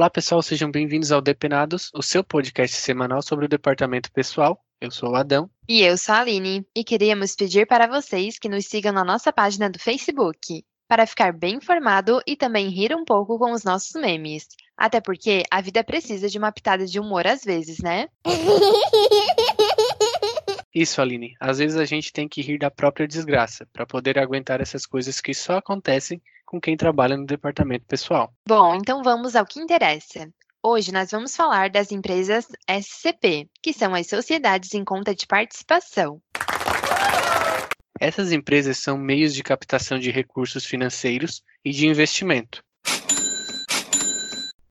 Olá, pessoal, sejam bem-vindos ao Depenados, o seu podcast semanal sobre o departamento pessoal. Eu sou o Adão. E eu sou a Aline, e queríamos pedir para vocês que nos sigam na nossa página do Facebook, para ficar bem informado e também rir um pouco com os nossos memes. Até porque a vida precisa de uma pitada de humor às vezes, né? Isso, Aline. Às vezes a gente tem que rir da própria desgraça para poder aguentar essas coisas que só acontecem com quem trabalha no departamento pessoal. Bom, então vamos ao que interessa. Hoje nós vamos falar das empresas SCP, que são as sociedades em conta de participação. Essas empresas são meios de captação de recursos financeiros e de investimento.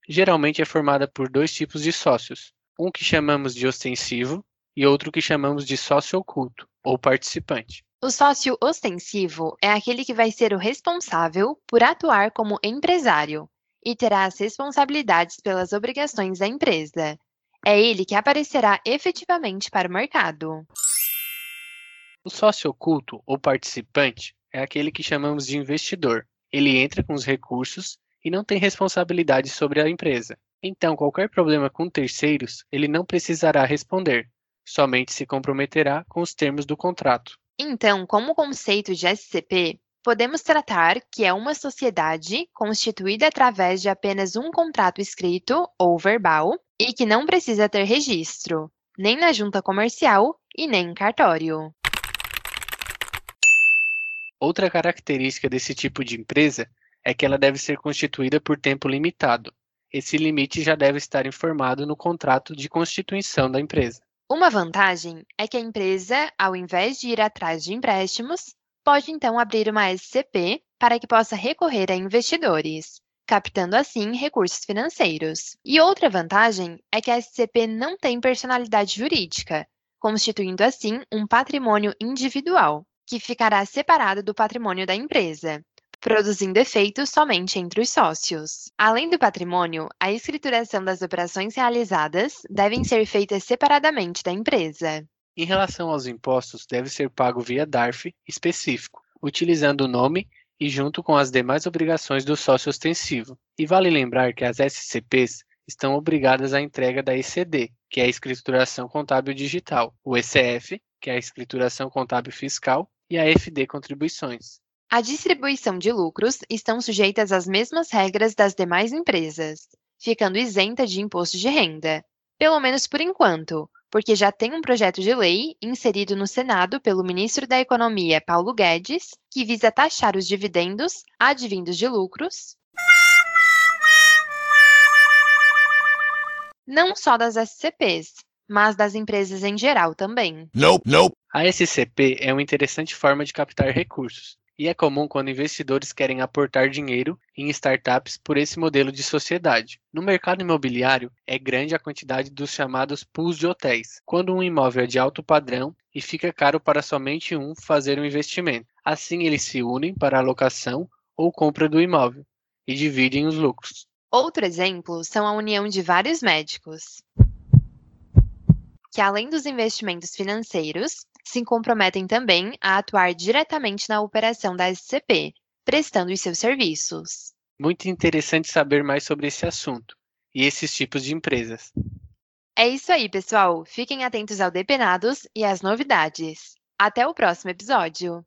Geralmente é formada por dois tipos de sócios, um que chamamos de ostensivo e outro que chamamos de sócio oculto ou participante. O sócio ostensivo é aquele que vai ser o responsável por atuar como empresário e terá as responsabilidades pelas obrigações da empresa. É ele que aparecerá efetivamente para o mercado. O sócio oculto ou participante é aquele que chamamos de investidor. Ele entra com os recursos e não tem responsabilidade sobre a empresa. Então, qualquer problema com terceiros, ele não precisará responder, somente se comprometerá com os termos do contrato. Então, como conceito de SCP, podemos tratar que é uma sociedade constituída através de apenas um contrato escrito ou verbal e que não precisa ter registro, nem na junta comercial e nem em cartório. Outra característica desse tipo de empresa é que ela deve ser constituída por tempo limitado. Esse limite já deve estar informado no contrato de constituição da empresa. Uma vantagem é que a empresa, ao invés de ir atrás de empréstimos, pode então abrir uma SCP para que possa recorrer a investidores, captando assim recursos financeiros. E outra vantagem é que a SCP não tem personalidade jurídica, constituindo assim um patrimônio individual, que ficará separado do patrimônio da empresa, produzindo efeitos somente entre os sócios. Além do patrimônio, a escrituração das operações realizadas devem ser feitas separadamente da empresa. Em relação aos impostos, deve ser pago via DARF específico, utilizando o nome e junto com as demais obrigações do sócio ostensivo. E vale lembrar que as SCPs estão obrigadas à entrega da ECD, que é a escrituração contábil digital, o ECF, que é a escrituração contábil fiscal, e a FD contribuições. A distribuição de lucros estão sujeitas às mesmas regras das demais empresas, ficando isenta de imposto de renda, pelo menos por enquanto, porque já tem um projeto de lei inserido no Senado pelo ministro da Economia Paulo Guedes, que visa taxar os dividendos advindos de lucros não só das SCPs, mas das empresas em geral também. Nope, nope. A SCP é uma interessante forma de captar recursos, e é comum quando investidores querem aportar dinheiro em startups por esse modelo de sociedade. No mercado imobiliário, é grande a quantidade dos chamados pools de hotéis, quando um imóvel é de alto padrão e fica caro para somente um fazer um investimento. Assim, eles se unem para a alocação ou compra do imóvel e dividem os lucros. Outro exemplo são a união de vários médicos, que além dos investimentos financeiros, se comprometem também a atuar diretamente na operação da SCP, prestando os seus serviços. Muito interessante saber mais sobre esse assunto e esses tipos de empresas. É isso aí, pessoal. Fiquem atentos ao Depenados e às novidades. Até o próximo episódio.